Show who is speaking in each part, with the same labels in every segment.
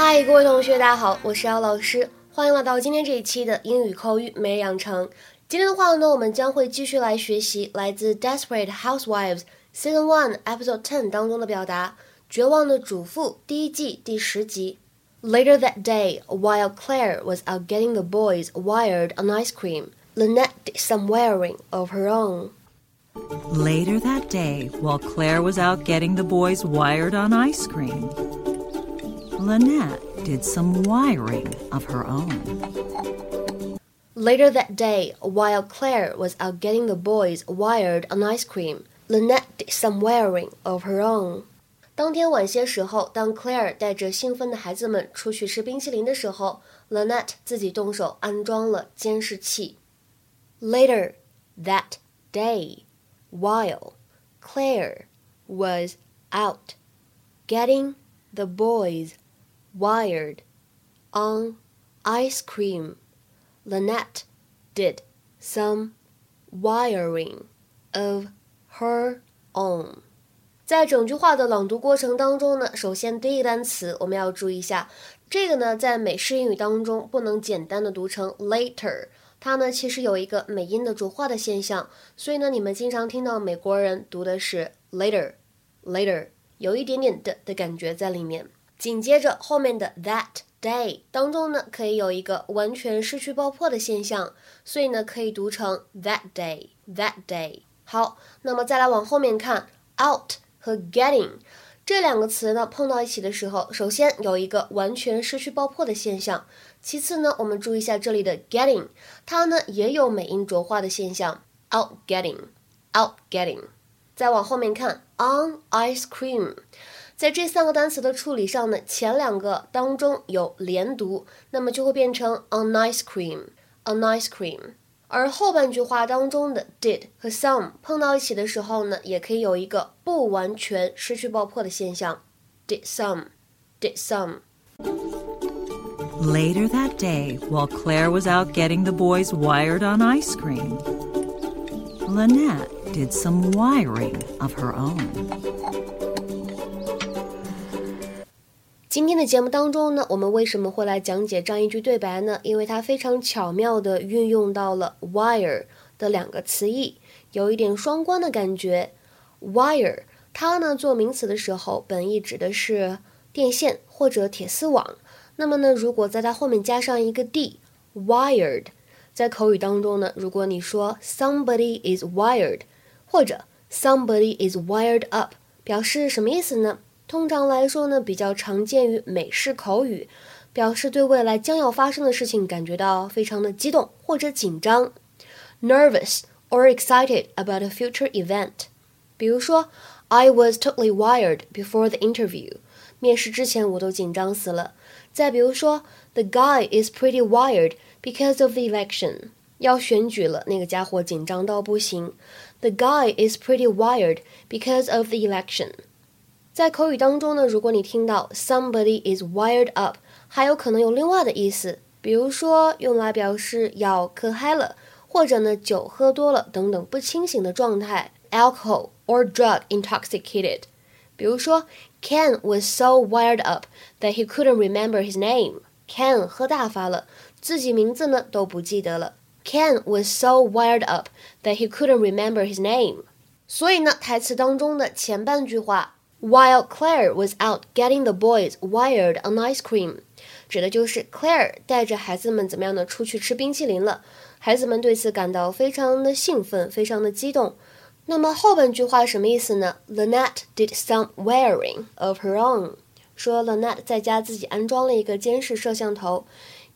Speaker 1: 嗨，各位同学，大家好，我是姚老师，欢迎来到今天这一期的英语口语每日养成。今天的话呢，我们将会继续来学习来自《Desperate Housewives》Season One Episode Ten 当中的表达，《绝望的主妇》第一季第十集。Later that day, while Claire was out getting the boys wired on ice cream, Lynette did some wiring of her own.
Speaker 2: Later that day, while Claire was out getting the boys wired on ice cream, Lynette did some wiring of her own.
Speaker 1: Later that day, while Claire was out getting the boys wired on ice cream, Lynette did some wiring of her own. 当天晚些时候，当 Claire 带着兴奋的孩子们出去吃冰淇淋的时候，Lynette 自己动手安装了监视器。Later that day, while Claire was out getting the boys wired on ice cream. Lynette did some wiring of her own. 在整句话的朗读过程当中呢，首先第一个单词我们要注意一下，这个呢在美式英语当中不能简单的读成 later，它呢其实有一个美音的浊化的现象，所以呢你们经常听到美国人读的是 later，later，有一点点的的感觉在里面。紧接着后面的 that day 当中呢，可以有一个完全失去爆破的现象，所以呢可以读成 that day that day。好，那么再来往后面看，out 和 getting 这两个词呢碰到一起的时候，首先有一个完全失去爆破的现象，其次呢我们注意一下这里的 getting，它呢也有美音浊化的现象，out getting out getting。再往后面看 on ice cream。在这三个单词的处理上呢，前两个当中有连读，那么就会变成 on ice cream，on ice cream。而后半句话当中的 did 和 some 碰到一起的时候呢，也可以有一个不完全失去爆破的现象，did some，did
Speaker 2: some。Later that day, while Claire was out getting the boys wired on ice cream, Lynette did some wiring of her own.
Speaker 1: 今天的节目当中呢，我们为什么会来讲解这样一句对白呢？因为它非常巧妙地运用到了 wire 的两个词义，有一点双关的感觉。wire 它呢做名词的时候，本意指的是电线或者铁丝网。那么呢，如果在它后面加上一个 d，wired，在口语当中呢，如果你说 somebody is wired，或者 somebody is wired up，表示什么意思呢？通常来说呢，比较常见于美式口语，表示对未来将要发生的事情感觉到非常的激动或者紧张，nervous or excited about a future event。比如说，I was totally wired before the interview。面试之前我都紧张死了。再比如说，The guy is pretty wired because of the election。要选举了，那个家伙紧张到不行。The guy is pretty wired because of the election。在口语当中呢，如果你听到 somebody is wired up，还有可能有另外的意思，比如说用来表示要喝嗨了，或者呢酒喝多了等等不清醒的状态，alcohol or drug intoxicated。比如说，Ken was so wired up that he couldn't remember his name。Ken 喝大发了，自己名字呢都不记得了。Ken was so wired up that he couldn't remember his name。所以呢，台词当中的前半句话。While Claire was out getting the boys wired on ice cream，指的就是 Claire 带着孩子们怎么样的出去吃冰淇淋了。孩子们对此感到非常的兴奋，非常的激动。那么后半句话什么意思呢？Lynette did some wiring of her own，说 Lynette 在家自己安装了一个监视摄像头。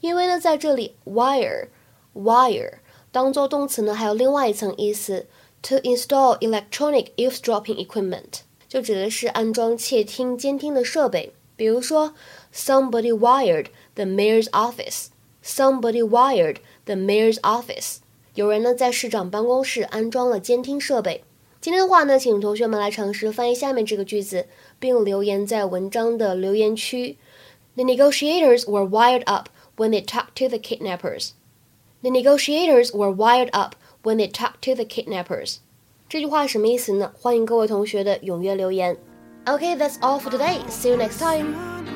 Speaker 1: 因为呢，在这里 wire wire 当做动词呢，还有另外一层意思，to install electronic eavesdropping equipment。就指的是安装窃听监听的设备，比如说，somebody wired the mayor's office。somebody wired the mayor's office。有人呢在市长办公室安装了监听设备。今天的话呢，请同学们来尝试翻译下面这个句子，并留言在文章的留言区。The negotiators were wired up when they talked to the kidnappers. The negotiators were wired up when they talked to the kidnappers. 这句话什么意思呢？欢迎各位同学的踊跃留言。OK，that's all for today. See you next time.